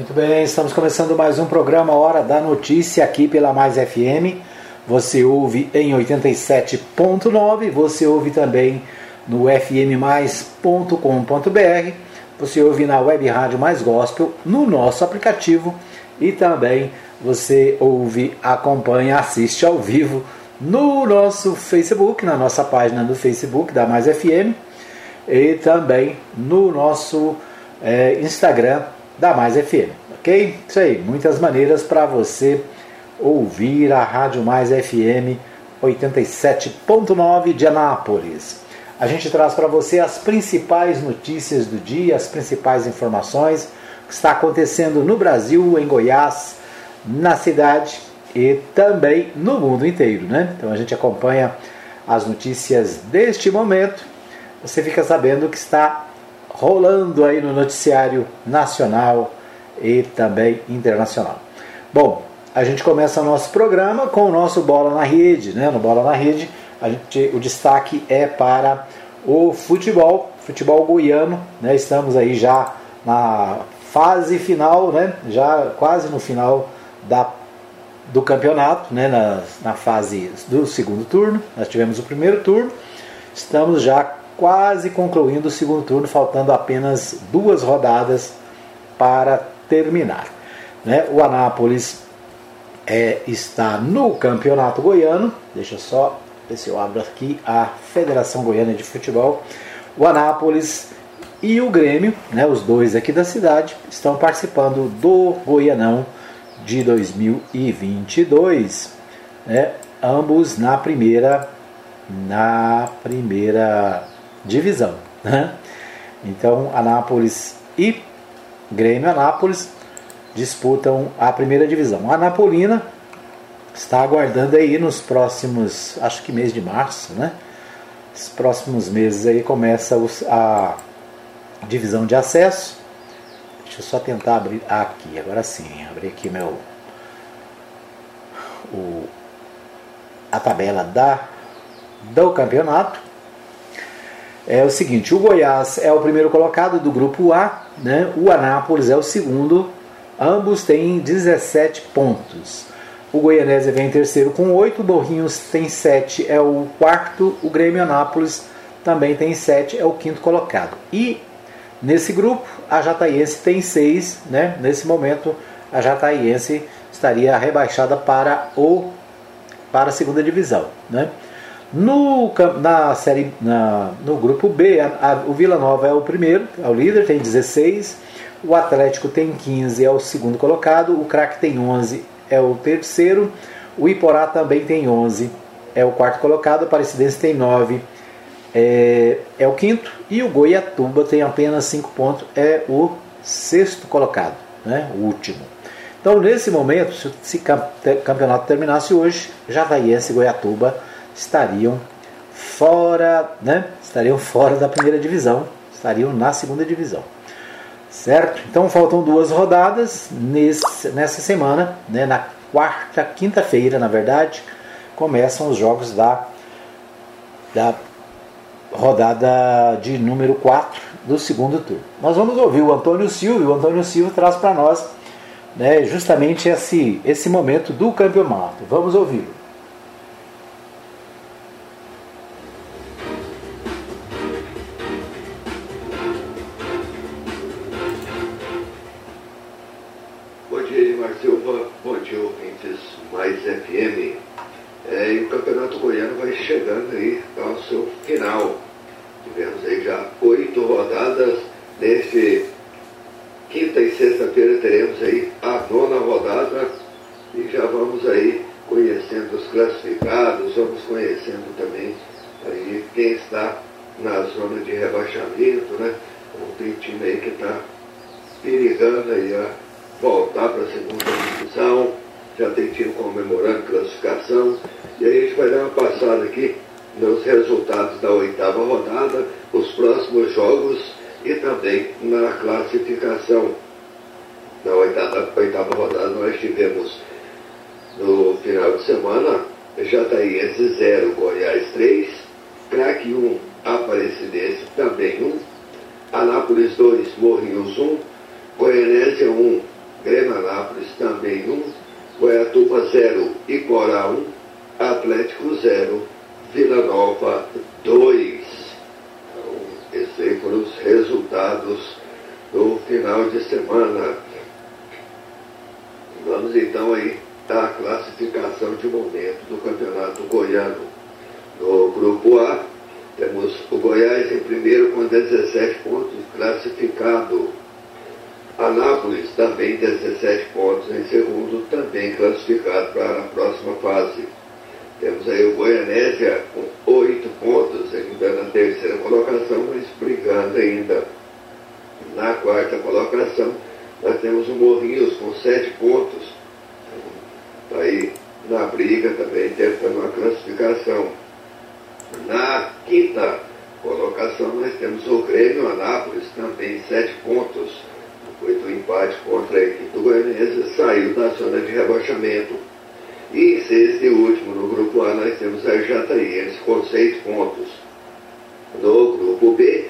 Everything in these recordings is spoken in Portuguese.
Muito bem, estamos começando mais um programa Hora da Notícia aqui pela Mais FM. Você ouve em 87.9, você ouve também no fmmais.com.br, você ouve na Web Rádio Mais Gospel, no nosso aplicativo e também você ouve, acompanha, assiste ao vivo no nosso Facebook, na nossa página do Facebook da Mais FM e também no nosso é, Instagram da Mais FM, ok? Isso aí, muitas maneiras para você ouvir a Rádio Mais FM 87.9 de Anápolis. A gente traz para você as principais notícias do dia, as principais informações que está acontecendo no Brasil, em Goiás, na cidade e também no mundo inteiro, né? Então a gente acompanha as notícias deste momento. Você fica sabendo que está rolando aí no noticiário nacional e também internacional. Bom, a gente começa o nosso programa com o nosso Bola na Rede, né? No Bola na Rede, a gente, o destaque é para o futebol, futebol goiano, né? Estamos aí já na fase final, né? Já quase no final da, do campeonato, né? Na, na fase do segundo turno, nós tivemos o primeiro turno, estamos já quase concluindo o segundo turno, faltando apenas duas rodadas para terminar. Né? O Anápolis é, está no Campeonato Goiano, deixa só ver se eu abro aqui a Federação Goiana de Futebol. O Anápolis e o Grêmio, né, os dois aqui da cidade, estão participando do Goianão de 2022, né, ambos na primeira na primeira divisão. Né? Então, Anápolis e Grêmio Anápolis disputam a primeira divisão. A Anapolina está aguardando aí nos próximos, acho que mês de março, né? Os próximos meses aí começa a divisão de acesso. Deixa eu só tentar abrir aqui, agora sim, abrir aqui meu o, a tabela da do campeonato é o seguinte: o Goiás é o primeiro colocado do grupo A, né? o Anápolis é o segundo, ambos têm 17 pontos. O Goianésia vem em terceiro com 8, o Borrinhos tem 7, é o quarto, o Grêmio Anápolis também tem 7, é o quinto colocado. E nesse grupo, a Jataiense tem 6, né? nesse momento a Jataiense estaria rebaixada para, o, para a segunda divisão. Né? No, na série, na, no grupo B, a, a, o Vila Nova é o primeiro, é o líder, tem 16. O Atlético tem 15, é o segundo colocado. O Crack tem 11, é o terceiro. O Iporá também tem 11, é o quarto colocado. O Aparecidense tem 9, é, é o quinto. E o Goiatuba tem apenas 5 pontos, é o sexto colocado, né, o último. Então, nesse momento, se o campeonato terminasse hoje, Javaiense e Goiatuba estariam fora, né? Estariam fora da primeira divisão, estariam na segunda divisão. Certo? Então faltam duas rodadas nesse, nessa semana, né? Na quarta, quinta-feira, na verdade, começam os jogos da, da rodada de número 4 do segundo turno. Nós vamos ouvir o Antônio Silva, o Antônio Silva traz para nós né, justamente esse, esse momento do campeonato. Vamos ouvi-lo. Semana Jataiense 0, Goiás 3, Craque 1, Aparecidense também 1, Anápolis 2, Morrinhos 1, Goianésia 1, Anápolis também 1, Goiatuba 0, Iporá 1, Atlético 0, Vila Nova 2. Então, esses foram os resultados do final de semana. Vamos então aí à classificação de momento do Campeonato Goiano. No grupo A, temos o Goiás em primeiro com 17 pontos, classificado. Anápolis também 17 pontos em segundo, também classificado para a próxima fase. Temos aí o Goianésia com 8 pontos, ainda na terceira colocação, mas brigando ainda. Na quarta colocação, nós temos o Morrinhos com 7 pontos. Está aí na briga também, tentando uma classificação. Na quinta colocação, nós temos o Grêmio Anápolis, também sete pontos. Depois do empate contra a equipe do Goianese, saiu da zona de rebaixamento. E em sexto e último, no grupo A, nós temos a Jataiense com seis pontos. No grupo B,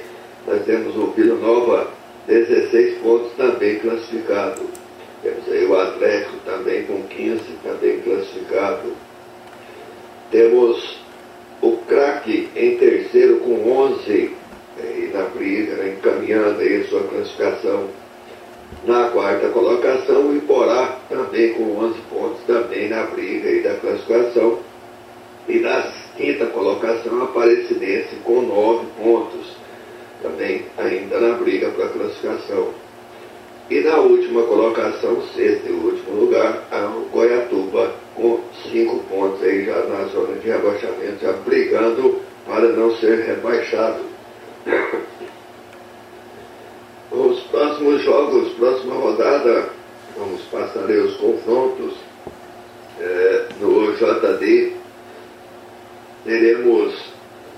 nós temos o Vila Nova, 16 pontos, também classificado. Temos aí o Atlético também com 15, também classificado. Temos o craque em terceiro com 11, e na briga, né, encaminhando aí sua classificação. Na quarta colocação, o Iporá também com 11 pontos, também na briga aí da classificação. E na quinta colocação, a Aparecidense com 9 pontos, também ainda na briga para a classificação. E na última colocação, sexto e último lugar, o Goiatuba com cinco pontos aí já na zona de rebaixamento, já brigando para não ser rebaixado. Os próximos jogos, próxima rodada, vamos passar aí os confrontos é, no JD. Teremos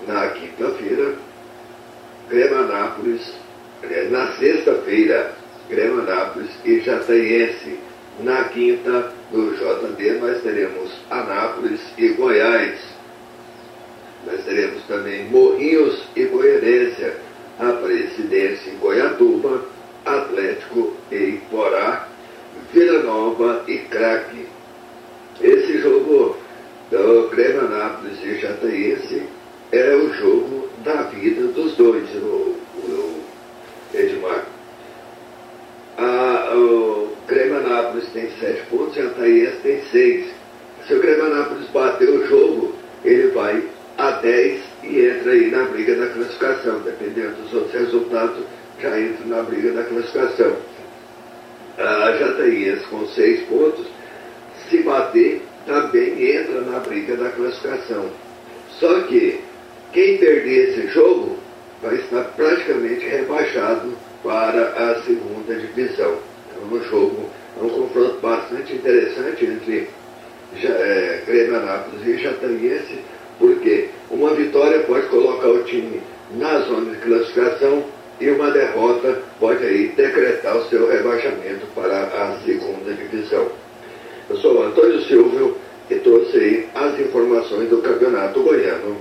na quinta-feira Grêmio Anápolis, é, na sexta-feira Grêmio Anápolis e Jataiense. Na quinta, no JD, nós teremos Anápolis e Goiás. Nós teremos também Morrinhos e Goianência, Aparecidense e Goiatuba, Atlético e Iporá, Vila Nova e Craque. Esse jogo do Grêmio Anápolis e Jataiense é o jogo da vida dos dois, o, o Edmar. A, o Grêmio Anápolis tem 7 pontos e Thaís tem 6. Se o Grêmio Anápolis bater o jogo, ele vai a 10 e entra aí na briga da classificação. Dependendo dos outros resultados, já entra na briga da classificação. A Jataias com 6 pontos, se bater, também entra na briga da classificação. Só que quem perder esse jogo vai estar praticamente rebaixado para a segunda divisão. É um jogo, é um confronto bastante interessante entre é, Grêmio Anápolis e Jataiense, porque uma vitória pode colocar o time na zona de classificação e uma derrota pode aí decretar o seu rebaixamento para a segunda divisão. Eu sou o Antônio Silvio e trouxe aí as informações do Campeonato Goiano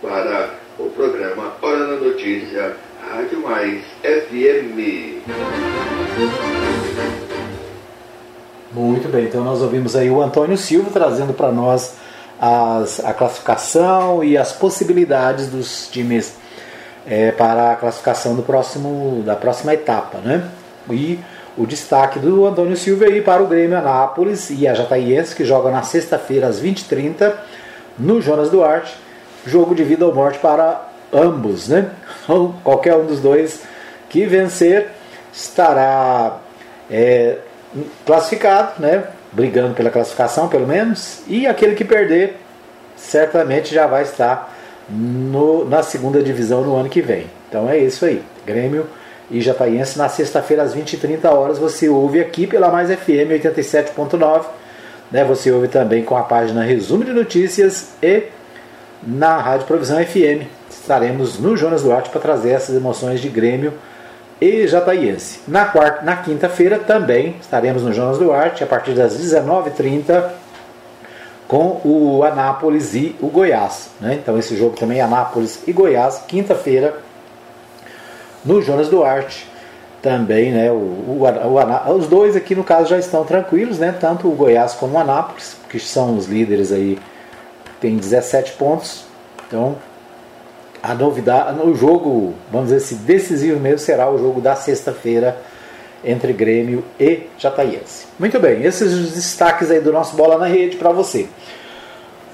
para o programa Hora da Notícia Rádio Mais FM. Muito bem, então nós ouvimos aí o Antônio Silva trazendo para nós as, a classificação e as possibilidades dos times é, para a classificação do próximo, da próxima etapa, né? E o destaque do Antônio Silva aí para o Grêmio Anápolis e a Jataiense, que joga na sexta-feira às 20h30 no Jonas Duarte. Jogo de vida ou morte para ambos, né? Ou qualquer um dos dois que vencer estará é, classificado, né? Brigando pela classificação, pelo menos, e aquele que perder certamente já vai estar no, na segunda divisão no ano que vem. Então é isso aí. Grêmio e Jataiense na sexta-feira às 20h30 horas você ouve aqui pela Mais FM 87.9. Né? Você ouve também com a página Resumo de Notícias e na Rádio Provisão FM estaremos no Jonas Duarte para trazer essas emoções de Grêmio e Jataiense. Na, quarta, na quinta-feira também estaremos no Jonas Duarte a partir das 19h30 com o Anápolis e o Goiás. Né? Então esse jogo também Anápolis e Goiás, quinta-feira no Jonas Duarte. também, né, o, o, o, os dois aqui no caso já estão tranquilos, né, tanto o Goiás como o Anápolis, que são os líderes aí, tem 17 pontos. Então, a novidade, o jogo, vamos dizer assim, decisivo mesmo será o jogo da sexta-feira entre Grêmio e Jataiense. Muito bem, esses os destaques aí do nosso Bola na Rede para você.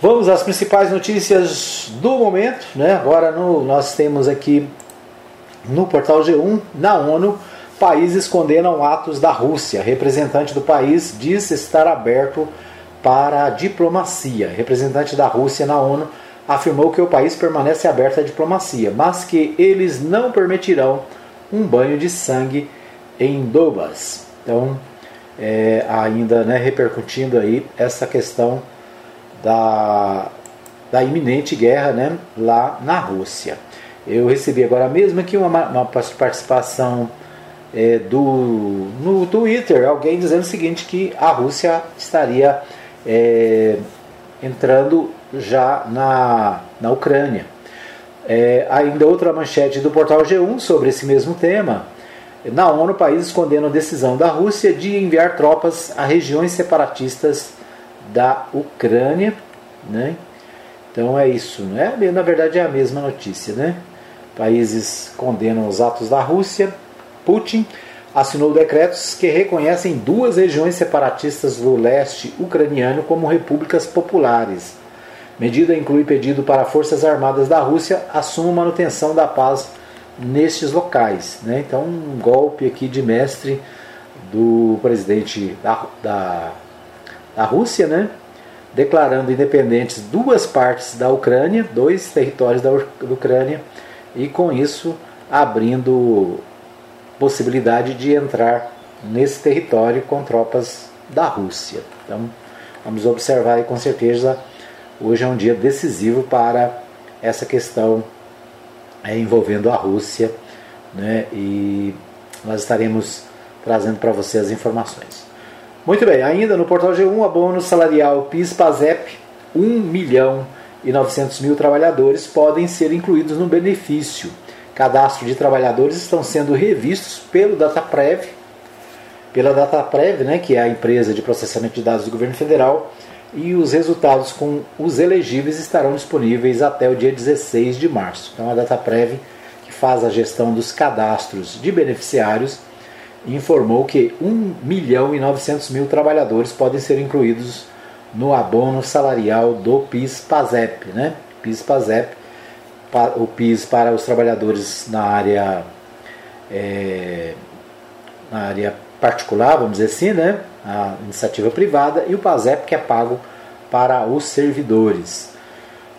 Vamos às principais notícias do momento, né? Agora no, nós temos aqui no portal G1, na ONU, países condenam atos da Rússia. Representante do país diz estar aberto para a diplomacia. Representante da Rússia na ONU afirmou que o país permanece aberto à diplomacia, mas que eles não permitirão um banho de sangue em Donbas. Então, é, ainda né, repercutindo aí essa questão da, da iminente guerra né, lá na Rússia. Eu recebi agora mesmo aqui uma, uma participação é, do, no Twitter, alguém dizendo o seguinte, que a Rússia estaria é, entrando já na, na Ucrânia. É, ainda outra manchete do portal G1 sobre esse mesmo tema. Na ONU, países condenam a decisão da Rússia de enviar tropas a regiões separatistas da Ucrânia. Né? Então é isso. Né? Na verdade é a mesma notícia. Né? Países condenam os atos da Rússia. Putin assinou decretos que reconhecem duas regiões separatistas do leste ucraniano como repúblicas populares. Medida inclui pedido para forças armadas da Rússia assumam manutenção da paz nestes locais. Né? Então, um golpe aqui de mestre do presidente da, da, da Rússia, né? declarando independentes duas partes da Ucrânia, dois territórios da Ucrânia, e com isso abrindo possibilidade de entrar nesse território com tropas da Rússia. Então, vamos observar e com certeza hoje é um dia decisivo para essa questão é, envolvendo a Rússia, né? E nós estaremos trazendo para você as informações. Muito bem, ainda no portal G1, abono salarial PIS-PASEP, 1 milhão e 900 mil trabalhadores podem ser incluídos no benefício. Cadastro de trabalhadores estão sendo revistos pelo DataPrev, pela DataPrev, né, que é a empresa de processamento de dados do governo federal, e os resultados com os elegíveis estarão disponíveis até o dia 16 de março. Então a DataPrev, que faz a gestão dos cadastros de beneficiários, informou que 1 milhão e 900 mil trabalhadores podem ser incluídos no abono salarial do PIS-PASEP. Né? PIS-PASEP, o PIS para os trabalhadores na área, é, na área particular, vamos dizer assim, né? a iniciativa privada, e o PASEP que é pago para os servidores.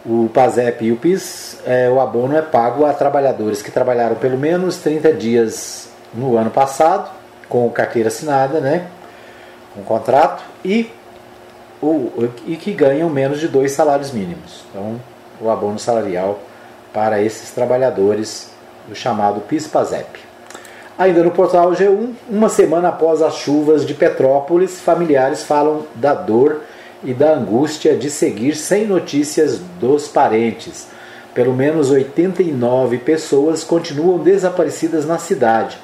O PASEP e o PIS, é, o abono é pago a trabalhadores que trabalharam pelo menos 30 dias no ano passado com carteira assinada, né, com contrato, e, o, e que ganham menos de dois salários mínimos. Então, o abono salarial para esses trabalhadores, o chamado PIS-PASEP. Ainda no portal G1, uma semana após as chuvas de Petrópolis, familiares falam da dor e da angústia de seguir sem notícias dos parentes. Pelo menos 89 pessoas continuam desaparecidas na cidade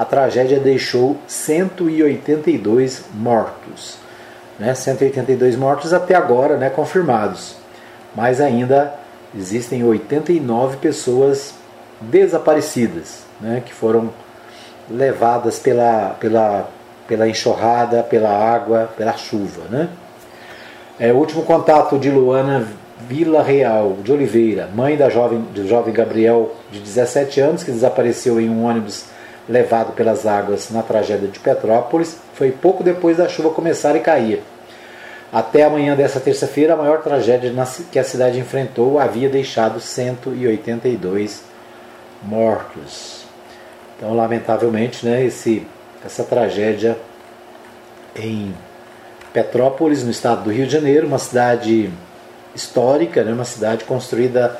a tragédia deixou 182 mortos. Né? 182 mortos até agora né, confirmados. Mas ainda existem 89 pessoas desaparecidas, né, que foram levadas pela, pela, pela enxurrada, pela água, pela chuva. Né? É, o último contato de Luana Vila Real de Oliveira, mãe da jovem, do jovem Gabriel, de 17 anos, que desapareceu em um ônibus levado pelas águas na tragédia de Petrópolis foi pouco depois da chuva começar a cair. Até a manhã dessa terça-feira, a maior tragédia que a cidade enfrentou havia deixado 182 mortos. Então, lamentavelmente, né, esse, essa tragédia em Petrópolis, no estado do Rio de Janeiro, uma cidade histórica, né, uma cidade construída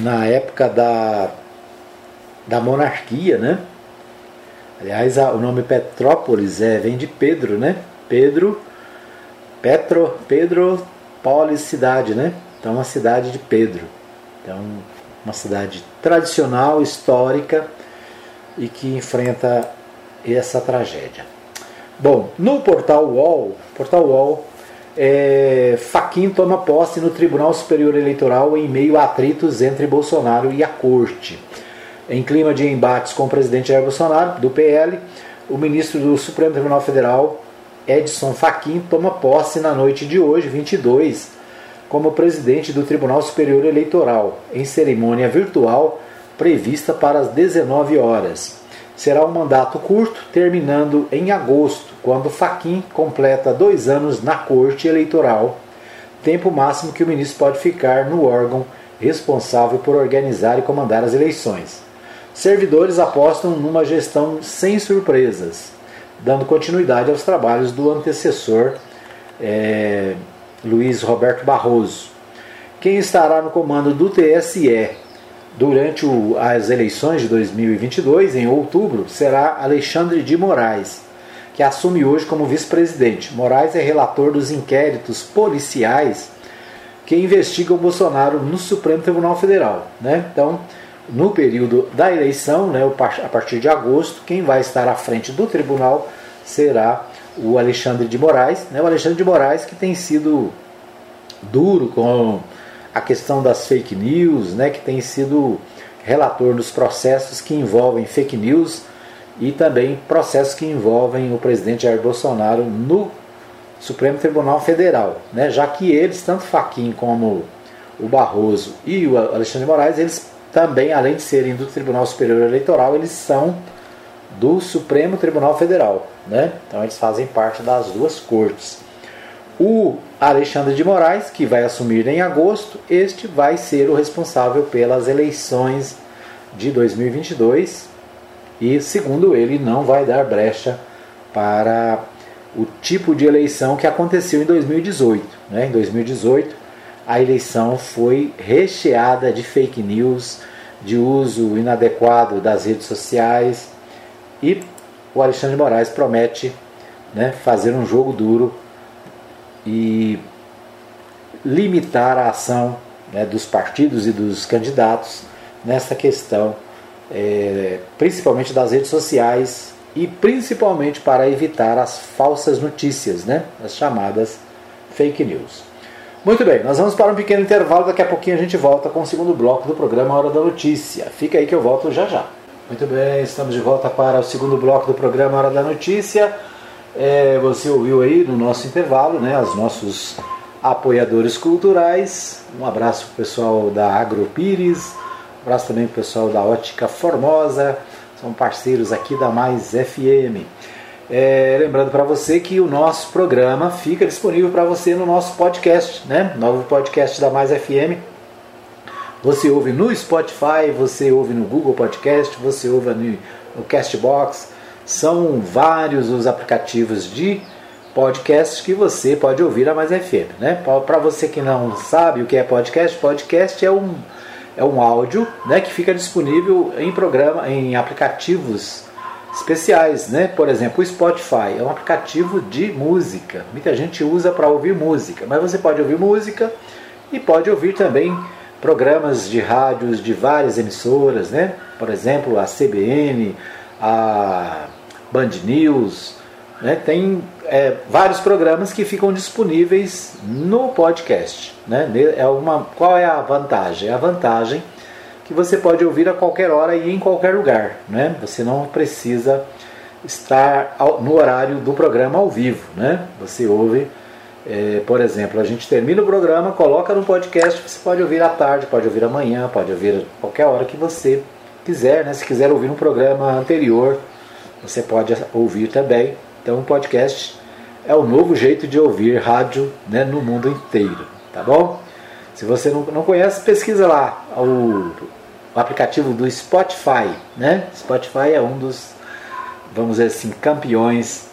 na época da, da monarquia, né? Aliás, o nome Petrópolis é, vem de Pedro, né? Pedro, Petro, Pedro, Polis, cidade, né? Então, uma cidade de Pedro. Então, uma cidade tradicional, histórica, e que enfrenta essa tragédia. Bom, no portal UOL, portal UOL, é, Faquin toma posse no Tribunal Superior Eleitoral em meio a atritos entre Bolsonaro e a Corte. Em clima de embates com o presidente Jair Bolsonaro, do PL, o ministro do Supremo Tribunal Federal, Edson Fachin, toma posse na noite de hoje, 22, como presidente do Tribunal Superior Eleitoral, em cerimônia virtual prevista para as 19 horas. Será um mandato curto, terminando em agosto, quando Fachin completa dois anos na Corte Eleitoral, tempo máximo que o ministro pode ficar no órgão responsável por organizar e comandar as eleições. Servidores apostam numa gestão sem surpresas, dando continuidade aos trabalhos do antecessor é, Luiz Roberto Barroso. Quem estará no comando do TSE durante o, as eleições de 2022, em outubro, será Alexandre de Moraes, que assume hoje como vice-presidente. Moraes é relator dos inquéritos policiais que investigam Bolsonaro no Supremo Tribunal Federal. Né? Então, no período da eleição, né, a partir de agosto, quem vai estar à frente do tribunal será o Alexandre de Moraes. Né, o Alexandre de Moraes que tem sido duro com a questão das fake news, né, que tem sido relator dos processos que envolvem fake news e também processos que envolvem o presidente Jair Bolsonaro no Supremo Tribunal Federal, né, já que eles, tanto Faquim como o Barroso e o Alexandre de Moraes, eles também, além de serem do Tribunal Superior Eleitoral, eles são do Supremo Tribunal Federal. Né? Então eles fazem parte das duas cortes. O Alexandre de Moraes, que vai assumir em agosto, este vai ser o responsável pelas eleições de 2022 e, segundo ele, não vai dar brecha para o tipo de eleição que aconteceu em 2018. Né? Em 2018, a eleição foi recheada de fake news, de uso inadequado das redes sociais e o Alexandre de Moraes promete né, fazer um jogo duro e limitar a ação né, dos partidos e dos candidatos nessa questão, é, principalmente das redes sociais e principalmente para evitar as falsas notícias, né, as chamadas fake news. Muito bem, nós vamos para um pequeno intervalo, daqui a pouquinho a gente volta com o segundo bloco do programa Hora da Notícia. Fica aí que eu volto já já. Muito bem, estamos de volta para o segundo bloco do programa Hora da Notícia. É, você ouviu aí no nosso intervalo, né, os nossos apoiadores culturais. Um abraço para o pessoal da Agropires, um abraço também para o pessoal da Ótica Formosa, são parceiros aqui da Mais FM. É, lembrando para você que o nosso programa fica disponível para você no nosso podcast, né? Novo podcast da Mais FM. Você ouve no Spotify, você ouve no Google Podcast, você ouve no, no Castbox. São vários os aplicativos de podcast que você pode ouvir a Mais FM, né? Para você que não sabe o que é podcast, podcast é um é um áudio, né, que fica disponível em programa, em aplicativos especiais, né? Por exemplo, o Spotify é um aplicativo de música. Muita gente usa para ouvir música, mas você pode ouvir música e pode ouvir também programas de rádios de várias emissoras, né? Por exemplo, a CBN, a Band News, né? Tem é, vários programas que ficam disponíveis no podcast, né? É uma, qual é a vantagem? A vantagem que você pode ouvir a qualquer hora e em qualquer lugar. Né? Você não precisa estar no horário do programa ao vivo. Né? Você ouve, é, por exemplo, a gente termina o programa, coloca no podcast, você pode ouvir à tarde, pode ouvir amanhã, pode ouvir qualquer hora que você quiser. Né? Se quiser ouvir um programa anterior, você pode ouvir também. Então o podcast é o novo jeito de ouvir rádio né, no mundo inteiro. Tá bom? Se você não, não conhece, pesquisa lá o, o aplicativo do Spotify, né? Spotify é um dos, vamos dizer assim, campeões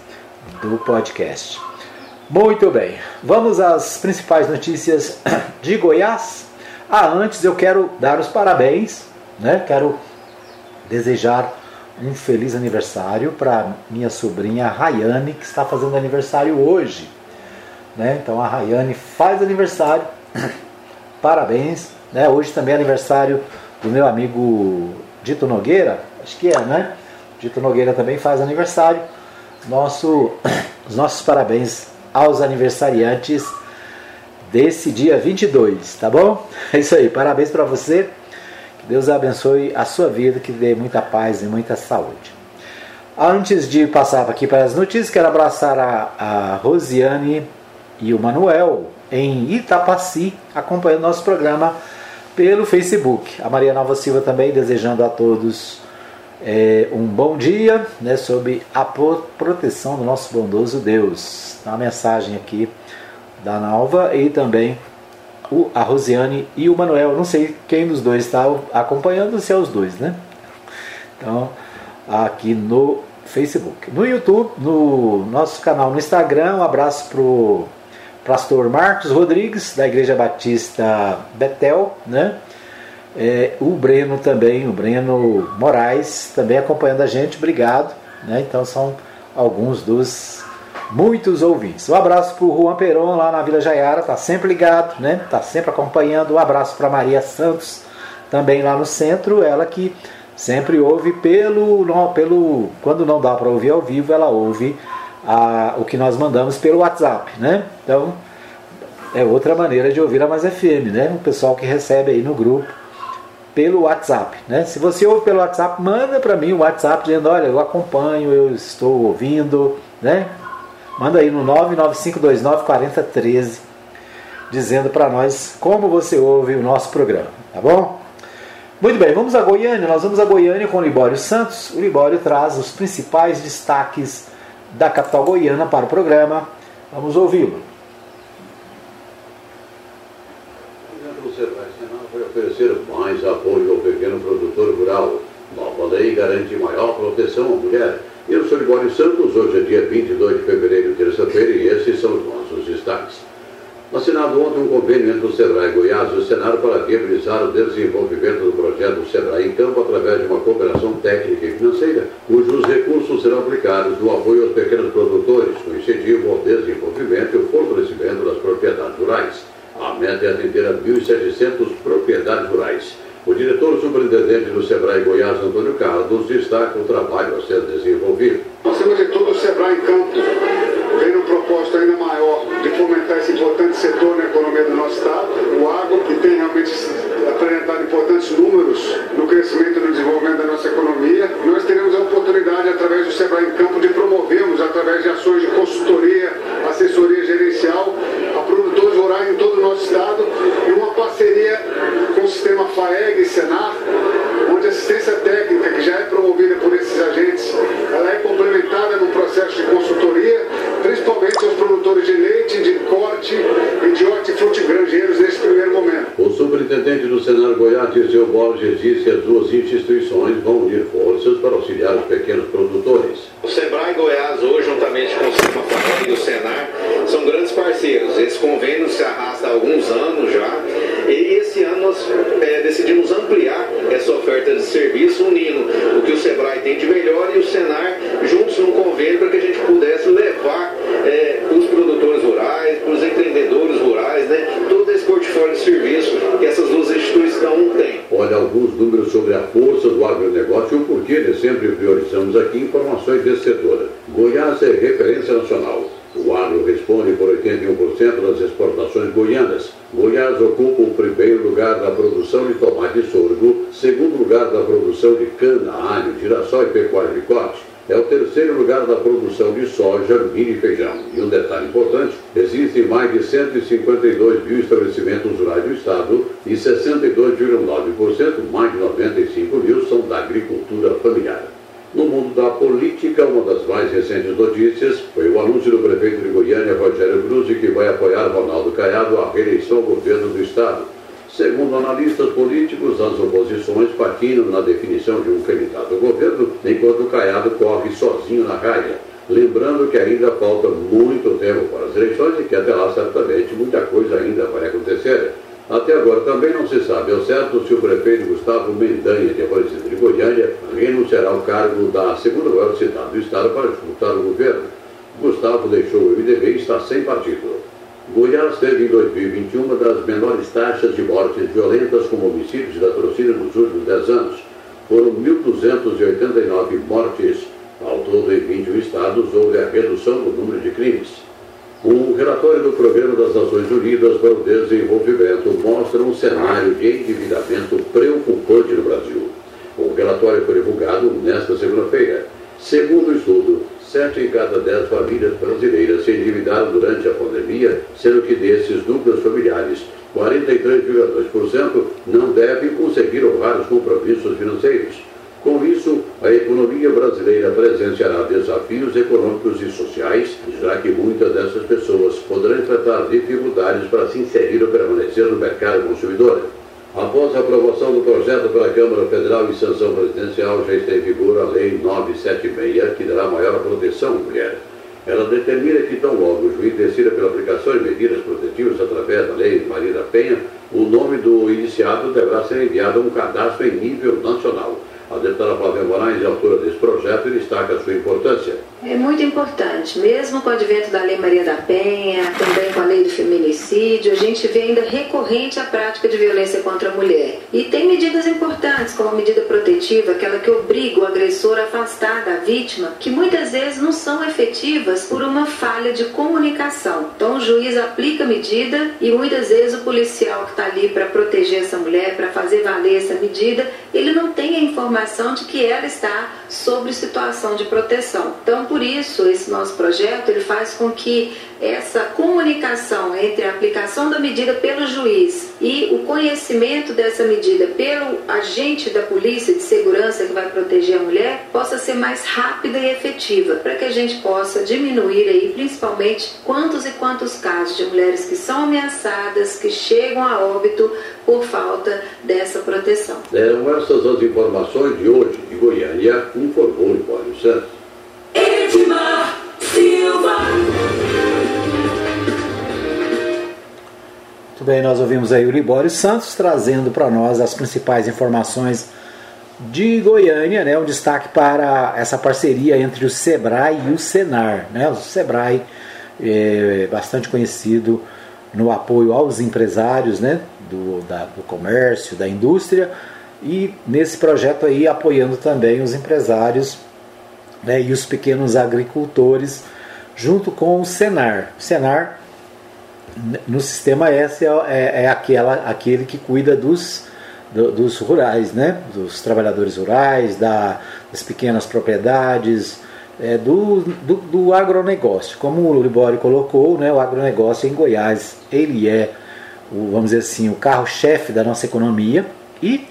do podcast. Muito bem, vamos às principais notícias de Goiás. Ah, antes eu quero dar os parabéns, né? Quero desejar um feliz aniversário para minha sobrinha Rayane, que está fazendo aniversário hoje. Né? Então a Rayane faz aniversário. Parabéns. Né? Hoje também é aniversário do meu amigo Dito Nogueira, acho que é, né? Dito Nogueira também faz aniversário. Nosso, os nossos parabéns aos aniversariantes desse dia 22, tá bom? É isso aí, parabéns para você. Deus abençoe a sua vida, que dê muita paz e muita saúde. Antes de passar aqui para as notícias, quero abraçar a, a Rosiane e o Manuel em Itapaci, acompanhando nosso programa pelo Facebook. A Maria Nova Silva também desejando a todos é, um bom dia né, sobre a proteção do nosso bondoso Deus. Uma mensagem aqui da Nalva e também a Rosiane e o Manuel. Não sei quem dos dois está acompanhando, se é os dois, né? Então, aqui no Facebook. No YouTube, no nosso canal no Instagram, um abraço para o pastor Marcos Rodrigues, da Igreja Batista Betel, né? É, o Breno também, o Breno Moraes, também acompanhando a gente, obrigado. Né? Então são alguns dos muitos ouvintes. Um abraço para o Juan Peron lá na Vila Jaiara, tá sempre ligado, né? Tá sempre acompanhando. Um abraço para Maria Santos, também lá no centro, ela que sempre ouve pelo, pelo quando não dá para ouvir ao vivo, ela ouve a, o que nós mandamos pelo WhatsApp, né? Então é outra maneira de ouvir a Mais FM, né? O pessoal que recebe aí no grupo pelo WhatsApp. Né? Se você ouve pelo WhatsApp, manda para mim o WhatsApp dizendo, olha, eu acompanho, eu estou ouvindo, né? Manda aí no 995294013 dizendo para nós como você ouve o nosso programa, tá bom? Muito bem, vamos a Goiânia. Nós vamos a Goiânia com o Libório Santos. O Libório traz os principais destaques da capital goiana para o programa. Vamos ouvi-lo. oferecer mais apoio ao pequeno produtor rural. Nova lei garante maior proteção à mulher. Eu sou Libório Santos, hoje é dia 22 de fevereiro, terça-feira, e esses são os nossos destaques. Assinado ontem um convênio entre o Sebrae Goiás e o Senado para viabilizar o desenvolvimento do projeto Sebrae em Campo através de uma cooperação técnica e financeira, cujos recursos serão aplicados no apoio aos pequenos produtores, com incentivo ao desenvolvimento e o fortalecimento das propriedades rurais. A meta é atender a 1.700 propriedades rurais. O diretor superintendente do Sebrae Goiás, Antônio Carlos, destaca o trabalho a ser desenvolvido. Acima de tudo, o Sebrae em campo vem um propósito ainda maior de fomentar esse importante setor na economia do nosso Estado, o agro, que tem realmente apresentado importantes números no crescimento e no desenvolvimento da nossa economia. Nós teremos a oportunidade, através do Sebrae em Campo, de promovermos, através de ações de consultoria, assessoria gerencial, a produtores rurais em todo o nosso Estado, e uma parceria FAEG e Senar, onde a assistência técnica, que já é promovida por esses agentes, ela é complementada no processo de consultoria, principalmente aos produtores de leite, de corte e de hortifruti granjeiros nesse primeiro momento. O superintendente do Senado Goiás, Giseu Borges, diz que as duas instituições vão unir forças para auxiliar os pequenos produtores. O Sebrae Goiás, hoje, juntamente com o FAEG e o Senar, são grandes parceiros. Esse convênio se arrasta há alguns anos já. E esse ano nós é, decidimos ampliar essa oferta de serviço, unindo o que o Sebrae tem de melhor e o Senar juntos num convênio para que sobre a força do agronegócio e o porquê de sempre priorizamos aqui informações desse setor. Goiás é referência nacional. O agro responde por 81% das exportações goianas. Goiás ocupa o primeiro lugar da produção de tomate e sorgo, segundo lugar da produção de cana, alho, girassol e pecuária de corte. Lugar da produção de soja, milho e feijão. E um detalhe importante, existem mais de 152 mil estabelecimentos rurais do Estado e 62,9%, mais de 95 mil, são da agricultura familiar. No mundo da política, uma das mais recentes notícias foi o anúncio do prefeito de Goiânia, Rogério Bruzzi, que vai apoiar Ronaldo Caiado à reeleição ao governo do Estado. Segundo analistas políticos, as oposições patinam na definição de um candidato ao governo, enquanto Caiado corre sozinho na raia. Lembrando que ainda falta muito tempo para as eleições e que até lá certamente muita coisa ainda vai acontecer. Até agora também não se sabe ao certo se o prefeito Gustavo Mendanha, de Aparecida de Goiânia, renunciará ao cargo da segunda maior cidade do estado para disputar o governo. Gustavo deixou o MDB e está sem partido. Goiás teve em 2021 uma das menores taxas de mortes violentas como homicídios e latrocínio nos últimos 10 anos. foram 1.289 mortes. Ao todo, em 21 estados, houve a redução do número de crimes. O relatório do Programa das Nações Unidas para o Desenvolvimento mostra um cenário de endividamento preocupante no Brasil. O relatório foi divulgado nesta segunda-feira. Segundo o estudo, sete em cada dez famílias brasileiras se endividaram durante a pandemia, sendo que desses núcleos familiares, 43,2% não devem conseguir honrar os compromissos financeiros. Com isso, a economia brasileira presenciará desafios econômicos e sociais, já que muitas dessas pessoas poderão enfrentar dificuldades para se inserir ou permanecer no mercado consumidor. Após a aprovação do projeto pela Câmara Federal e sanção presidencial, já está em vigor a Lei 976, que dará maior proteção à mulher. Ela determina que, tão logo o juiz decida pela aplicação de medidas protetivas através da Lei Maria da Penha, o nome do iniciado deverá ser enviado a um cadastro em nível nacional. A deputada Flávia Moraes autora desse projeto destaca sua importância. É muito importante, mesmo com o advento da Lei Maria da Penha, também com a lei do feminicídio, a gente vê ainda recorrente a prática de violência contra a mulher. E tem medidas importantes, como a medida protetiva, aquela que obriga o agressor a afastar da vítima, que muitas vezes não são efetivas por uma falha de comunicação. Então o juiz aplica a medida e muitas vezes o policial que está ali para proteger essa mulher, para fazer valer essa medida, ele não tem a informação de que ela está sobre situação de proteção. Então, por isso, esse nosso projeto ele faz com que essa comunicação entre a aplicação da medida pelo juiz e o conhecimento dessa medida pelo agente da polícia de segurança que vai proteger a mulher possa ser mais rápida e efetiva, para que a gente possa diminuir aí, principalmente, quantos e quantos casos de mulheres que são ameaçadas, que chegam a óbito por falta dessa proteção. Eram essas as informações de hoje de Goiânia, informou Libório Santos. Edmar Silva. Muito bem, nós ouvimos aí o Libório Santos trazendo para nós as principais informações de Goiânia, né, um destaque para essa parceria entre o Sebrae e o Senar. Né, o Sebrae é bastante conhecido no apoio aos empresários né, do, da, do comércio, da indústria, e nesse projeto aí apoiando também os empresários né, e os pequenos agricultores, junto com o Senar. O Senar, no sistema S, é, é, é aquela, aquele que cuida dos, do, dos rurais, né, dos trabalhadores rurais, da, das pequenas propriedades, é, do, do, do, agronegócio. Como o Libório colocou, né, o agronegócio em Goiás ele é, o, vamos dizer assim, o carro-chefe da nossa economia e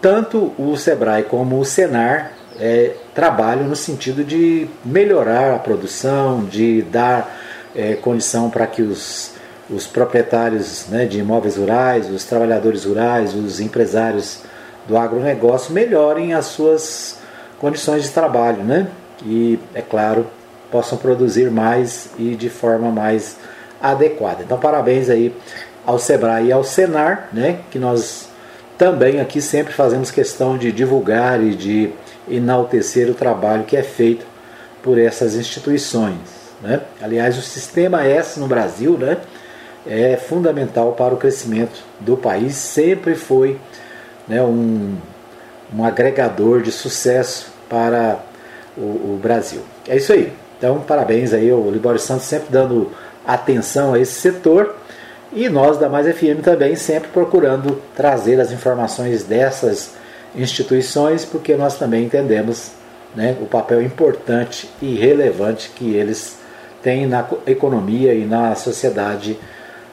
tanto o Sebrae como o Senar é, trabalham no sentido de melhorar a produção, de dar é, condição para que os, os proprietários né, de imóveis rurais, os trabalhadores rurais, os empresários do agronegócio melhorem as suas condições de trabalho, né? E, é claro, possam produzir mais e de forma mais adequada. Então, parabéns aí ao Sebrae e ao Senar, né? Que nós também aqui sempre fazemos questão de divulgar e de enaltecer o trabalho que é feito por essas instituições. Né? Aliás, o sistema S no Brasil né, é fundamental para o crescimento do país, sempre foi né, um, um agregador de sucesso para o, o, Brasil. É isso aí. Então, parabéns aí ao Libório Santos sempre dando atenção a esse setor e nós da Mais FM também sempre procurando trazer as informações dessas instituições, porque nós também entendemos né, o papel importante e relevante que eles têm na economia e na sociedade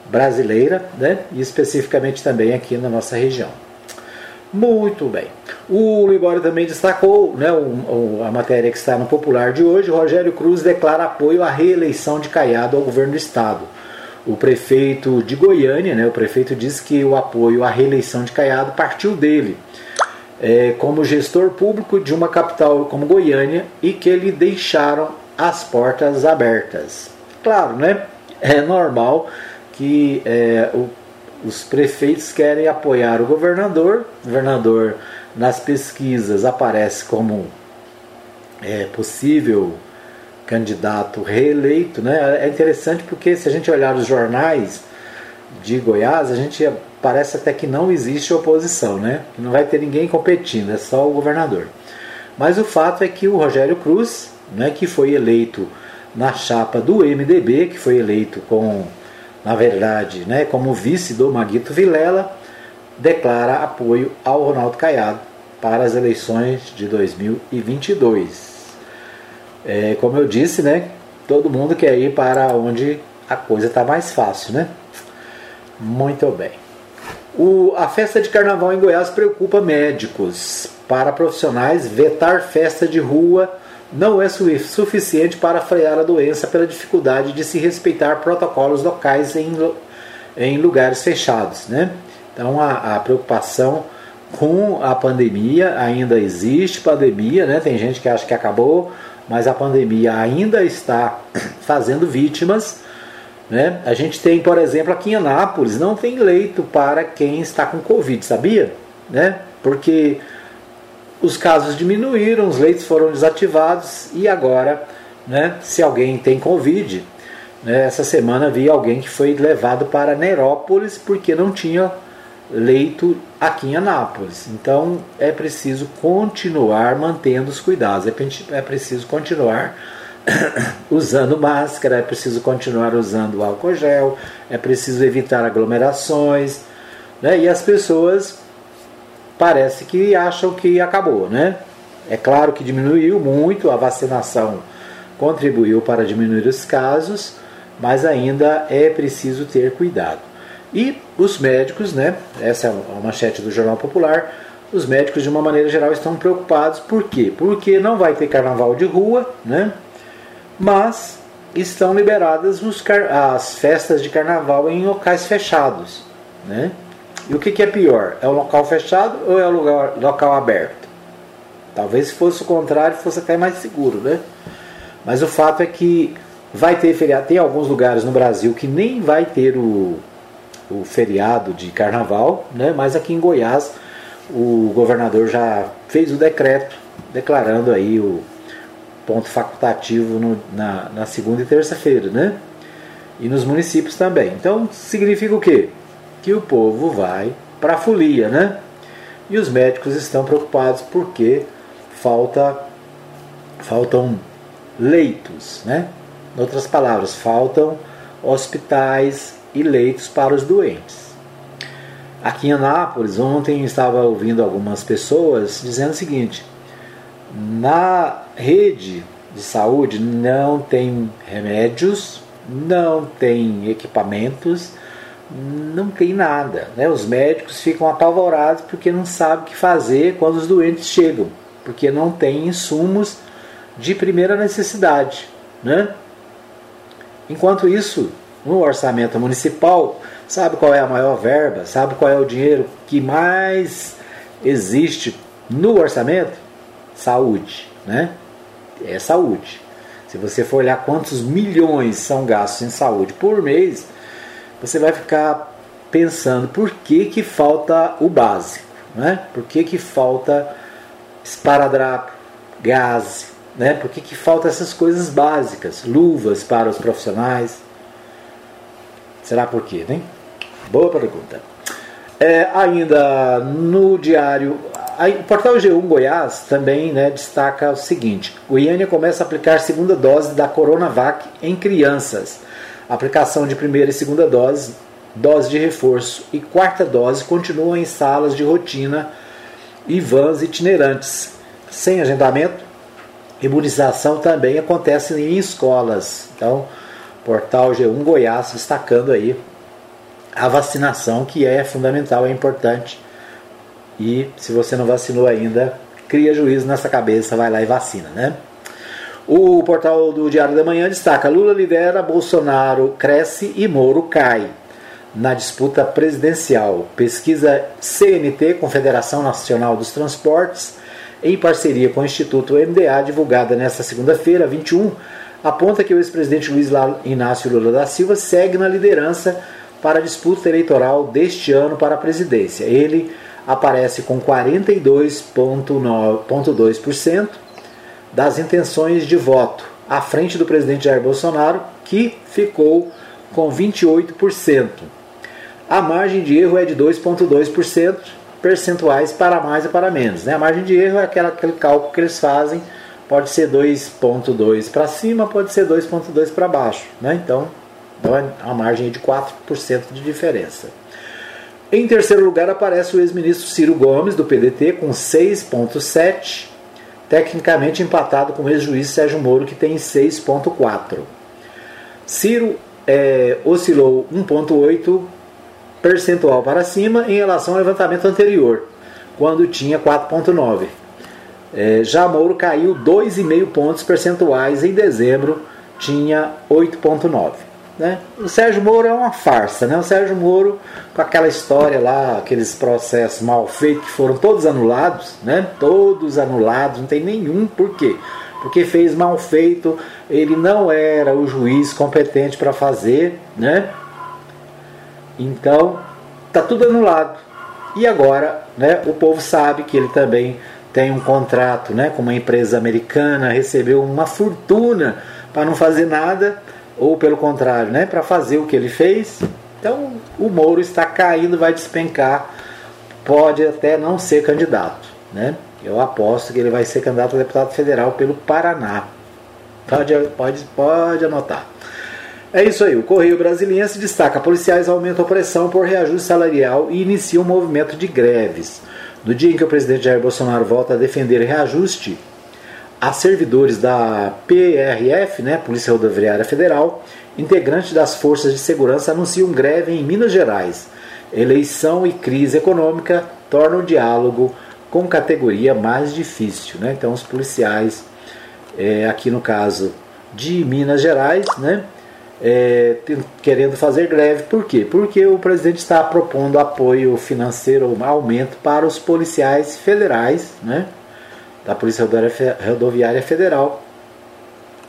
brasileira, né, e especificamente também aqui na nossa região. Muito bem. O Libório também destacou né, a matéria que está no Popular de hoje. Rogério Cruz declara apoio à reeleição de Caiado ao governo do Estado. O prefeito de Goiânia, né, o prefeito disse que o apoio à reeleição de Caiado partiu dele é, como gestor público de uma capital como Goiânia e que lhe deixaram as portas abertas. Claro, né? É normal que é, o, os prefeitos querem apoiar o governador, o governador nas pesquisas aparece como é, possível candidato reeleito, né? É interessante porque se a gente olhar os jornais, de Goiás, a gente parece até que não existe oposição, né? Não vai ter ninguém competindo, é só o governador. Mas o fato é que o Rogério Cruz, né, que foi eleito na chapa do MDB, que foi eleito com, na verdade, né, como vice do Maguito Vilela, declara apoio ao Ronaldo Caiado para as eleições de 2022. É, como eu disse, né, todo mundo quer ir para onde a coisa está mais fácil, né? Muito bem. O, a festa de carnaval em Goiás preocupa médicos. Para profissionais, vetar festa de rua não é suficiente para frear a doença pela dificuldade de se respeitar protocolos locais em, em lugares fechados. Né? Então a, a preocupação com a pandemia ainda existe pandemia, né? tem gente que acha que acabou, mas a pandemia ainda está fazendo vítimas né? A gente tem, por exemplo, aqui em Anápolis, não tem leito para quem está com Covid, sabia? Né? Porque os casos diminuíram, os leitos foram desativados e agora, né, se alguém tem Covid, né, essa semana vi alguém que foi levado para Nerópolis porque não tinha leito aqui em Anápolis. Então é preciso continuar mantendo os cuidados, é, é preciso continuar usando máscara, é preciso continuar usando álcool gel, é preciso evitar aglomerações, né? E as pessoas parece que acham que acabou, né? É claro que diminuiu muito, a vacinação contribuiu para diminuir os casos, mas ainda é preciso ter cuidado. E os médicos, né? Essa é a manchete do Jornal Popular. Os médicos, de uma maneira geral, estão preocupados. Por quê? Porque não vai ter carnaval de rua, né? Mas estão liberadas as festas de carnaval em locais fechados. Né? E o que, que é pior? É o local fechado ou é o lugar, local aberto? Talvez se fosse o contrário fosse até mais seguro, né? Mas o fato é que vai ter feriado. Tem alguns lugares no Brasil que nem vai ter o, o feriado de carnaval, né? mas aqui em Goiás o governador já fez o decreto declarando aí o, ponto facultativo no, na, na segunda e terça-feira, né? E nos municípios também. Então significa o quê? Que o povo vai para a folia, né? E os médicos estão preocupados porque falta, faltam leitos, né? Em outras palavras, faltam hospitais e leitos para os doentes. Aqui em Anápolis, ontem estava ouvindo algumas pessoas dizendo o seguinte: na rede de saúde não tem remédios, não tem equipamentos, não tem nada. Né? Os médicos ficam apavorados porque não sabem o que fazer quando os doentes chegam, porque não tem insumos de primeira necessidade. Né? Enquanto isso, no orçamento municipal, sabe qual é a maior verba? Sabe qual é o dinheiro que mais existe no orçamento? Saúde, né? É saúde. Se você for olhar quantos milhões são gastos em saúde por mês, você vai ficar pensando por que, que falta o básico, né? Por que, que falta esparadrapo, gás, né? Por que, que falta essas coisas básicas, luvas para os profissionais? Será por quê, né? Boa pergunta. É, ainda no diário o portal G1 Goiás também né, destaca o seguinte: Goiânia começa a aplicar segunda dose da Coronavac em crianças. Aplicação de primeira e segunda dose, dose de reforço e quarta dose continuam em salas de rotina e vans itinerantes. Sem agendamento, imunização também acontece em escolas. Então, portal G1 Goiás destacando aí a vacinação que é fundamental, é importante e se você não vacinou ainda, cria juízo nessa cabeça, vai lá e vacina, né? O portal do Diário da Manhã destaca: Lula lidera, Bolsonaro cresce e Moro cai na disputa presidencial. Pesquisa CNT, Confederação Nacional dos Transportes, em parceria com o Instituto MDA, divulgada nesta segunda-feira, 21, aponta que o ex-presidente Luiz Inácio Lula da Silva segue na liderança para a disputa eleitoral deste ano para a presidência. Ele aparece com 42,2% das intenções de voto, à frente do presidente Jair Bolsonaro, que ficou com 28%. a margem de erro é de 2,2% percentuais para mais e para menos. Né? A margem de erro é aquela, aquele cálculo que eles fazem, pode ser 2,2 para cima, pode ser 2,2 para baixo. Né? Então, é a margem de 4% de diferença. Em terceiro lugar aparece o ex-ministro Ciro Gomes, do PDT, com 6,7, tecnicamente empatado com o ex-juiz Sérgio Moro, que tem 6,4. Ciro é, oscilou 1,8 percentual para cima em relação ao levantamento anterior, quando tinha 4,9. É, já Moro caiu 2,5 pontos percentuais em dezembro, tinha 8,9. Né? O Sérgio Moro é uma farsa, né? O Sérgio Moro, com aquela história lá, aqueles processos mal feitos que foram todos anulados, né? Todos anulados, não tem nenhum, por quê? Porque fez mal feito, ele não era o juiz competente para fazer, né? Então, tá tudo anulado. E agora, né, o povo sabe que ele também tem um contrato né, com uma empresa americana, recebeu uma fortuna para não fazer nada, ou pelo contrário, né, para fazer o que ele fez. Então, o Moro está caindo, vai despencar, pode até não ser candidato. Né? Eu aposto que ele vai ser candidato a deputado federal pelo Paraná. Pode, pode, pode anotar. É isso aí. O Correio Brasiliense destaca: policiais aumentam a pressão por reajuste salarial e iniciam um movimento de greves. No dia em que o presidente Jair Bolsonaro volta a defender reajuste, a servidores da PRF, né, Polícia Rodoviária Federal, integrantes das forças de segurança, anunciam greve em Minas Gerais. Eleição e crise econômica tornam o diálogo com categoria mais difícil. Né? Então, os policiais, é, aqui no caso de Minas Gerais, né, é, querendo fazer greve. Por quê? Porque o presidente está propondo apoio financeiro, aumento para os policiais federais, né, da Polícia Rodoviária Federal,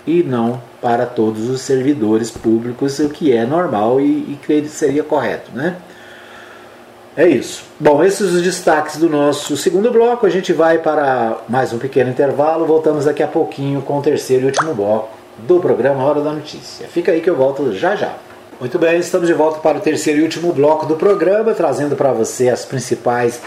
e não para todos os servidores públicos, o que é normal e, seria correto. Né? É isso. Bom, esses os destaques do nosso segundo bloco. A gente vai para mais um pequeno intervalo. Voltamos daqui a pouquinho com o terceiro e último bloco do programa Hora da Notícia. Fica aí que eu volto já já. Muito bem, estamos de volta para o terceiro e último bloco do programa, trazendo para você as principais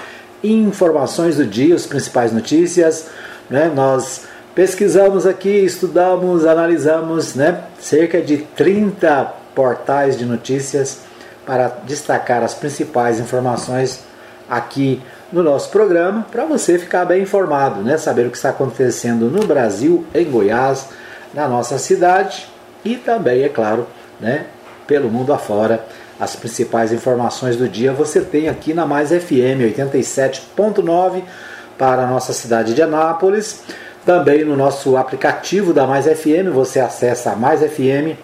informações do dia, as principais notícias. Né? Nós pesquisamos aqui, estudamos, analisamos né? cerca de 30 portais de notícias para destacar as principais informações aqui no nosso programa, para você ficar bem informado, né? saber o que está acontecendo no Brasil, em Goiás, na nossa cidade e também, é claro, né, pelo mundo afora. As principais informações do dia você tem aqui na Mais FM 87.9 para a nossa cidade de Anápolis. Também no nosso aplicativo da Mais FM você acessa a Mais FM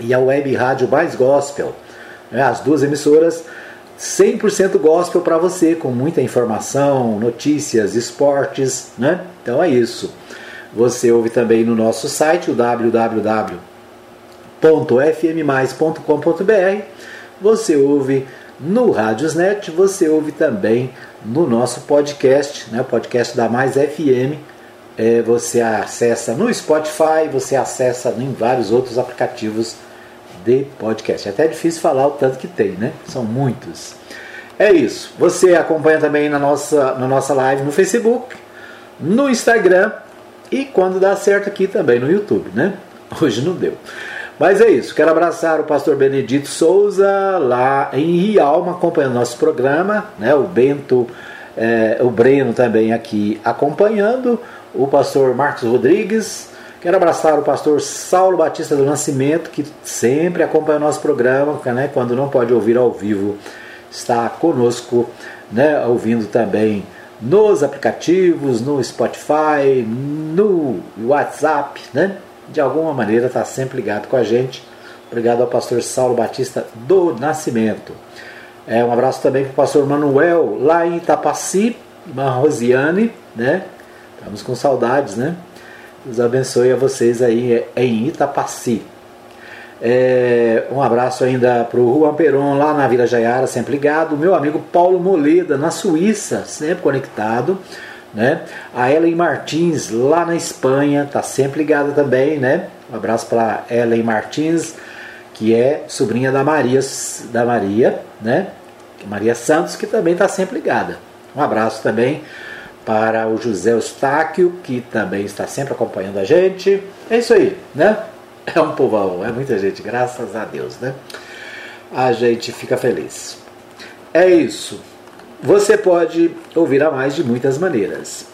e a Web Rádio Mais Gospel. Né, as duas emissoras 100% gospel para você, com muita informação, notícias, esportes, né? Então é isso. Você ouve também no nosso site, o www.fmmais.com.br. Você ouve no Radiosnet, você ouve também no nosso podcast, né, o podcast da Mais FM. É, você acessa no Spotify, você acessa em vários outros aplicativos de podcast. É até difícil falar o tanto que tem, né? São muitos. É isso. Você acompanha também na nossa, na nossa live no Facebook, no Instagram e quando dá certo aqui também no YouTube, né? Hoje não deu. Mas é isso, quero abraçar o pastor Benedito Souza lá em Rialma, acompanhando nosso programa, né? O Bento, é, o Breno também aqui acompanhando, o pastor Marcos Rodrigues. Quero abraçar o pastor Saulo Batista do Nascimento, que sempre acompanha o nosso programa, né? Quando não pode ouvir ao vivo, está conosco, né? Ouvindo também nos aplicativos, no Spotify, no WhatsApp, né? De alguma maneira está sempre ligado com a gente. Obrigado ao pastor Saulo Batista do Nascimento. É, um abraço também para o pastor Manuel, lá em Itapaci, irmã Rosiane, né? Estamos com saudades, né? Deus abençoe a vocês aí em Itapaci. É, um abraço ainda para o Juan Peron lá na Vila Jaiara, sempre ligado. Meu amigo Paulo Moleda na Suíça, sempre conectado. Né? A Ellen Martins lá na Espanha, tá sempre ligada também. Né? Um abraço para Ellen Martins, que é sobrinha da Maria, da Maria, né? Maria Santos, que também está sempre ligada. Um abraço também para o José Eustáquio, que também está sempre acompanhando a gente. É isso aí, né? É um povão, é muita gente, graças a Deus, né? A gente fica feliz. É isso. Você pode ouvir a mais de muitas maneiras.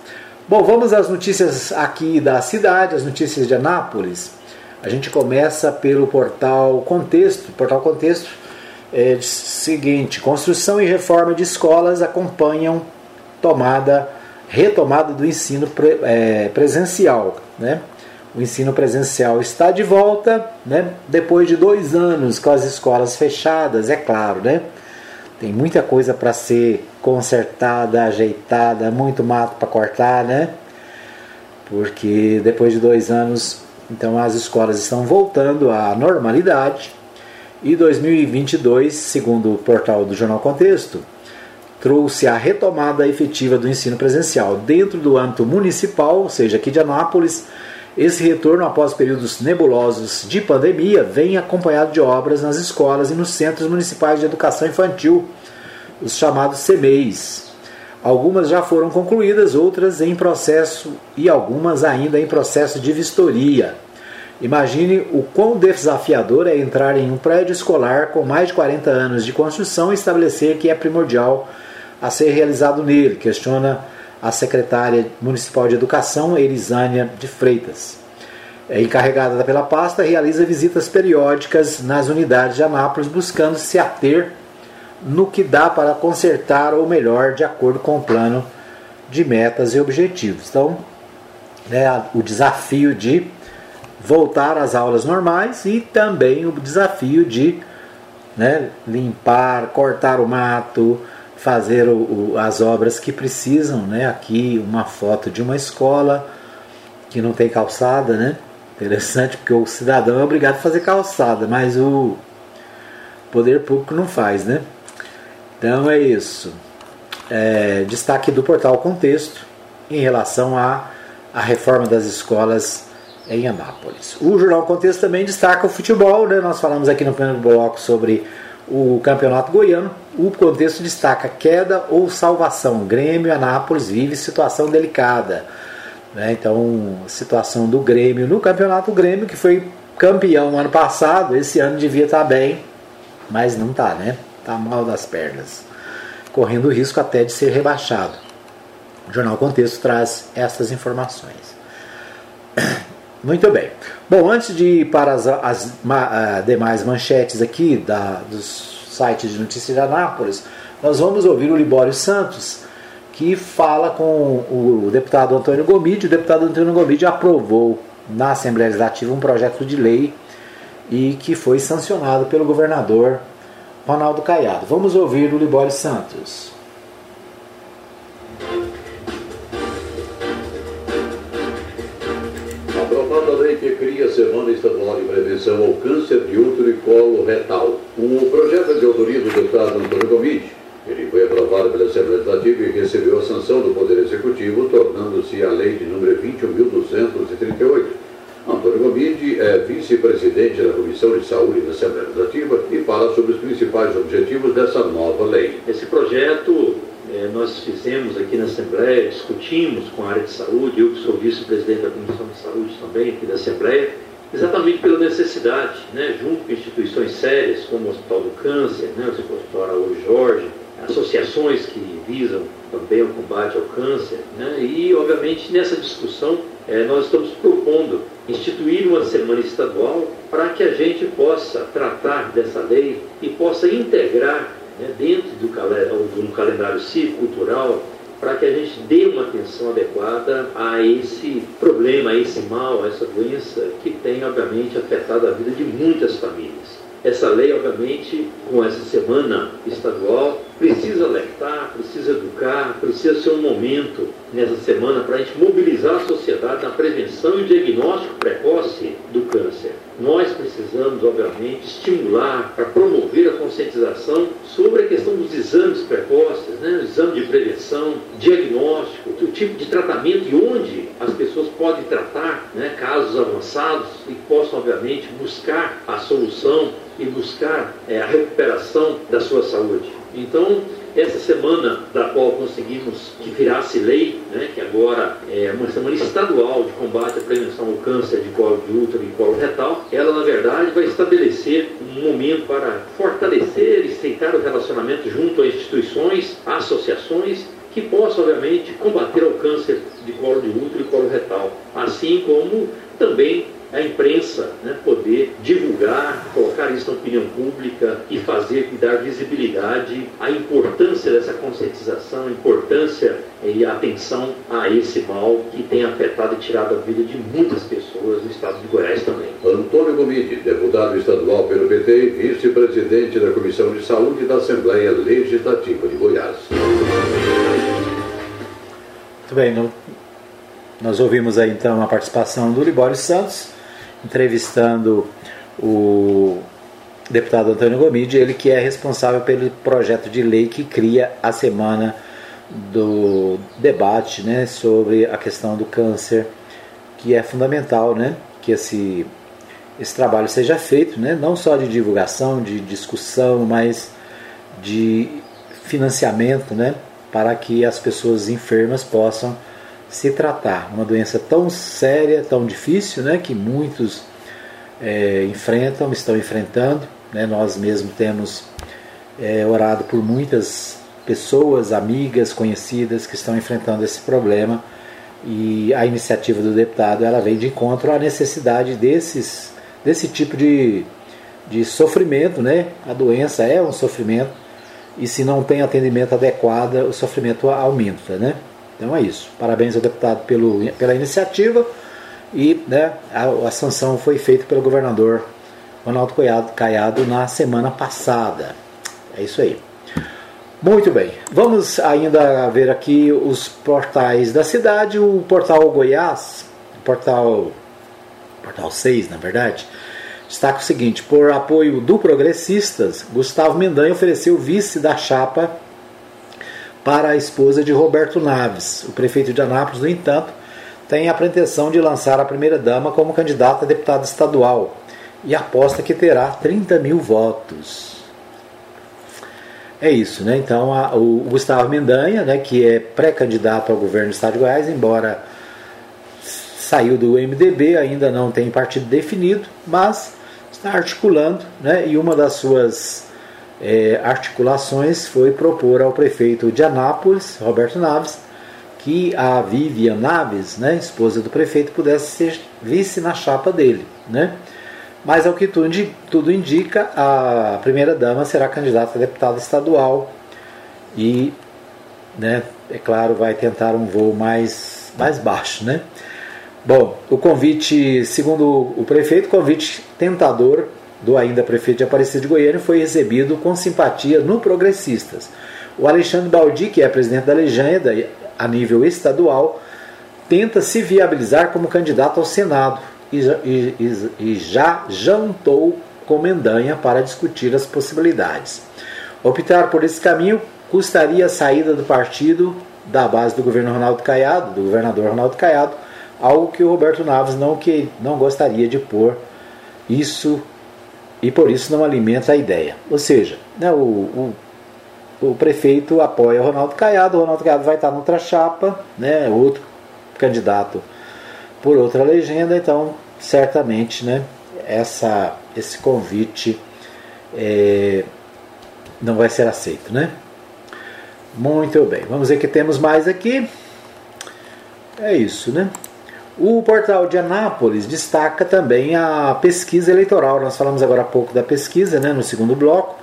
Bom, vamos às notícias aqui da cidade, as notícias de Anápolis. A gente começa pelo portal Contexto. Portal Contexto é o seguinte: construção e reforma de escolas acompanham tomada, retomada do ensino pre, é, presencial. Né? O ensino presencial está de volta, né? depois de dois anos com as escolas fechadas, é claro, né? Tem muita coisa para ser consertada, ajeitada, muito mato para cortar, né? Porque depois de dois anos, então as escolas estão voltando à normalidade. E 2022, segundo o portal do Jornal Contexto, trouxe a retomada efetiva do ensino presencial dentro do âmbito municipal, ou seja, aqui de Anápolis. Esse retorno após períodos nebulosos de pandemia vem acompanhado de obras nas escolas e nos centros municipais de educação infantil, os chamados CMEIs. Algumas já foram concluídas, outras em processo e algumas ainda em processo de vistoria. Imagine o quão desafiador é entrar em um prédio escolar com mais de 40 anos de construção e estabelecer que é primordial a ser realizado nele, questiona a secretária municipal de Educação, Elisânia de Freitas. É encarregada pela pasta, realiza visitas periódicas nas unidades de Anápolis, buscando se ater no que dá para consertar ou melhor, de acordo com o plano de metas e objetivos. Então, né, o desafio de voltar às aulas normais e também o desafio de né, limpar, cortar o mato, fazer o, o, as obras que precisam. Né? Aqui uma foto de uma escola que não tem calçada, né? Interessante porque o cidadão é obrigado a fazer calçada, mas o poder público não faz, né? Então é isso. É, destaque do portal Contexto em relação à, reforma das escolas em Anápolis. O Jornal Contexto também destaca o futebol, né? nós falamos aqui no primeiro bloco sobre o Campeonato Goiano. O contexto destaca queda ou salvação. Grêmio Anápolis vive situação delicada. Né? Então, situação do Grêmio no Campeonato Grêmio, que foi campeão no ano passado, esse ano devia estar bem, mas não está, né? está mal das pernas, correndo risco até de ser rebaixado. O Jornal Contexto traz essas informações. Muito bem. Bom, antes de ir para as, as ma, demais manchetes aqui da, dos sites de notícias de Anápolis, nós vamos ouvir o Libório Santos, que fala com o deputado Antônio Gomide. O deputado Antônio Gomide aprovou na Assembleia Legislativa um projeto de lei e que foi sancionado pelo governador Ronaldo Caiado. Vamos ouvir o Libório Santos. Aprovada a lei que cria a Semana Estadual de Prevenção ao Câncer de Útero e Colo Retal. O projeto de autoria do deputado Antônio Gomide. Ele foi aprovado pela Assembleia Legislativa e recebeu a sanção do Poder Executivo, tornando-se a lei de número 21.238 Antônio Gomide é vice-presidente da Comissão de Saúde da Assembleia Legislativa e fala sobre os principais objetivos dessa nova lei. Esse projeto eh, nós fizemos aqui na Assembleia, discutimos com a área de saúde, eu que sou vice-presidente da Comissão de Saúde também aqui da Assembleia, exatamente pela necessidade, né, junto com instituições sérias como o Hospital do Câncer, né, o Hospital Araújo Jorge, associações que visam também o combate ao câncer, né, e obviamente nessa discussão eh, nós estamos propondo instituir uma semana estadual para que a gente possa tratar dessa lei e possa integrar né, dentro do, do calendário cívico cultural para que a gente dê uma atenção adequada a esse problema, a esse mal, a essa doença que tem, obviamente, afetado a vida de muitas famílias. Essa lei, obviamente, com essa semana estadual, precisa alertar, precisa educar, precisa ser um momento nessa semana para a gente mobilizar a sociedade na prevenção e diagnóstico precoce do câncer. Nós precisamos, obviamente, estimular para promover a conscientização sobre a questão dos exames precoces, né? exame de prevenção, diagnóstico, o tipo de tratamento e onde as pessoas podem tratar né? casos avançados e possam, obviamente, buscar a solução e buscar é, a recuperação da sua saúde. Então, essa semana da qual conseguimos que virasse lei, né, que agora é uma semana estadual de combate à prevenção ao câncer de colo de útero e colo retal, ela na verdade vai estabelecer um momento para fortalecer e estreitar o relacionamento junto a instituições, associações que possam, obviamente, combater o câncer de colo de útero e colo retal, assim como também a imprensa né, poder divulgar, colocar isso na opinião pública e fazer e dar visibilidade à importância dessa conscientização, a importância e a atenção a esse mal que tem afetado e tirado a vida de muitas pessoas no estado de Goiás também. Antônio Gomide, deputado estadual pelo PT e vice-presidente da Comissão de Saúde da Assembleia Legislativa de Goiás. Muito bem, nós ouvimos aí então a participação do Libório Santos, entrevistando o deputado Antônio Gomide, ele que é responsável pelo projeto de lei que cria a semana do debate né, sobre a questão do câncer, que é fundamental né, que esse, esse trabalho seja feito, né, não só de divulgação, de discussão, mas de financiamento né, para que as pessoas enfermas possam se tratar. Uma doença tão séria, tão difícil, né, que muitos é, enfrentam, estão enfrentando. Né, nós mesmos temos é, orado por muitas pessoas, amigas, conhecidas que estão enfrentando esse problema e a iniciativa do deputado ela vem de encontro à necessidade desses, desse tipo de, de sofrimento, né? A doença é um sofrimento e se não tem atendimento adequado, o sofrimento aumenta, né? Então é isso. Parabéns ao deputado pelo, pela iniciativa e né, a, a sanção foi feita pelo governador Ronaldo Caiado, Caiado na semana passada. É isso aí. Muito bem, vamos ainda ver aqui os portais da cidade. O portal Goiás, portal, portal 6 na verdade, destaca o seguinte: por apoio do Progressistas, Gustavo Mendanha ofereceu vice da chapa para a esposa de Roberto Naves. O prefeito de Anápolis, no entanto, tem a pretensão de lançar a primeira-dama como candidata a deputada estadual e aposta que terá 30 mil votos. É isso, né? Então, a, o Gustavo Mendanha, né, que é pré-candidato ao governo do estado de Goiás, embora saiu do MDB, ainda não tem partido definido, mas está articulando, né? E uma das suas é, articulações foi propor ao prefeito de Anápolis, Roberto Naves, que a Vivian Naves, né, esposa do prefeito, pudesse ser vice na chapa dele. Né? Mas ao que tudo, indica, a primeira-dama será candidata a deputada estadual e, né, é claro, vai tentar um voo mais, mais baixo. Né? Bom, o convite, segundo o prefeito, convite tentador do ainda prefeito de Aparecida de Goiânia foi recebido com simpatia no Progressistas. O Alexandre Baldi, que é presidente da legenda a nível estadual, tenta se viabilizar como candidato ao Senado e, e, e já jantou com Mendanha para discutir as possibilidades. Optar por esse caminho custaria a saída do partido da base do governo Ronaldo Caiado, do governador Ronaldo Caiado, algo que o Roberto Naves não, que, não gostaria de pôr isso e por isso não alimenta a ideia. Ou seja, né, o, o, o, prefeito apoia o Ronaldo Caiado, o Ronaldo Caiado vai estar noutra chapa, né, outro candidato por outra legenda, então certamente né, essa, esse convite é, não vai ser aceito. Né? Muito bem, vamos ver que temos mais aqui. É isso, né? O portal de Anápolis destaca também a pesquisa eleitoral. Nós falamos agora há pouco da pesquisa, né, no segundo bloco.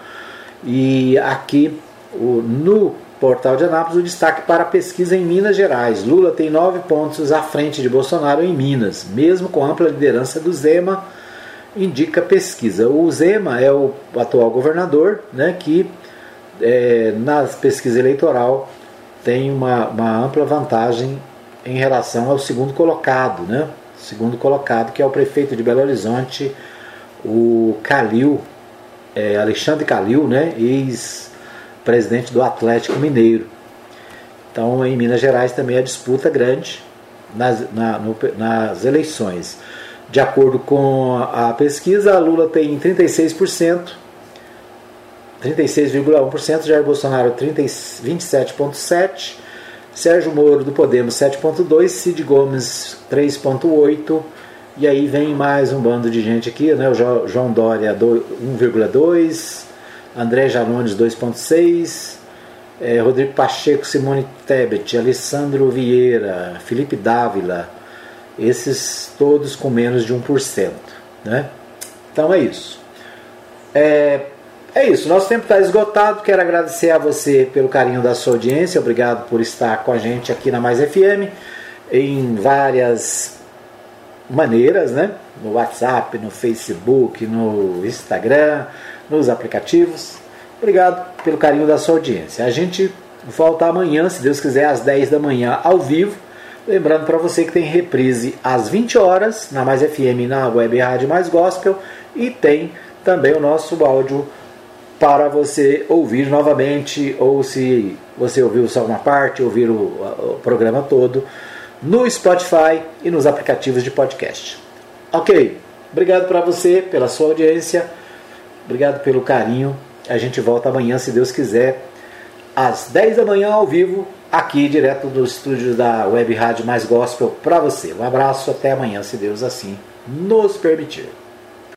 E aqui o, no portal de Anápolis o destaque para a pesquisa em Minas Gerais. Lula tem nove pontos à frente de Bolsonaro em Minas, mesmo com ampla liderança do Zema, indica pesquisa. O Zema é o atual governador, né, que é, na pesquisa eleitoral tem uma, uma ampla vantagem em relação ao segundo colocado, né? Segundo colocado, que é o prefeito de Belo Horizonte, o Calil, é, Alexandre Calil, né? Ex-presidente do Atlético Mineiro. Então, em Minas Gerais também a disputa grande nas, na, no, nas eleições. De acordo com a pesquisa, Lula tem 36%, 36,1%, Jair Bolsonaro 27,7%, Sérgio Moro do Podemos 7,2%, Cid Gomes 3,8%, e aí vem mais um bando de gente aqui, né? o João Dória 1,2%, André Janones 2,6%, é, Rodrigo Pacheco, Simone Tebet, Alessandro Vieira, Felipe Dávila, esses todos com menos de 1%. Né? Então é isso. É, é isso, nosso tempo está esgotado. Quero agradecer a você pelo carinho da sua audiência. Obrigado por estar com a gente aqui na Mais FM em várias maneiras, né? No WhatsApp, no Facebook, no Instagram, nos aplicativos. Obrigado pelo carinho da sua audiência. A gente volta amanhã, se Deus quiser, às 10 da manhã, ao vivo. Lembrando para você que tem reprise às 20 horas na Mais FM na Web Rádio Mais Gospel e tem também o nosso áudio para você ouvir novamente ou se você ouviu só uma parte, ouvir o, o programa todo no Spotify e nos aplicativos de podcast. Ok, obrigado para você pela sua audiência, obrigado pelo carinho a gente volta amanhã, se Deus quiser, às 10 da manhã ao vivo, aqui direto do estúdio da Web Rádio Mais Gospel para você. Um abraço, até amanhã, se Deus assim nos permitir.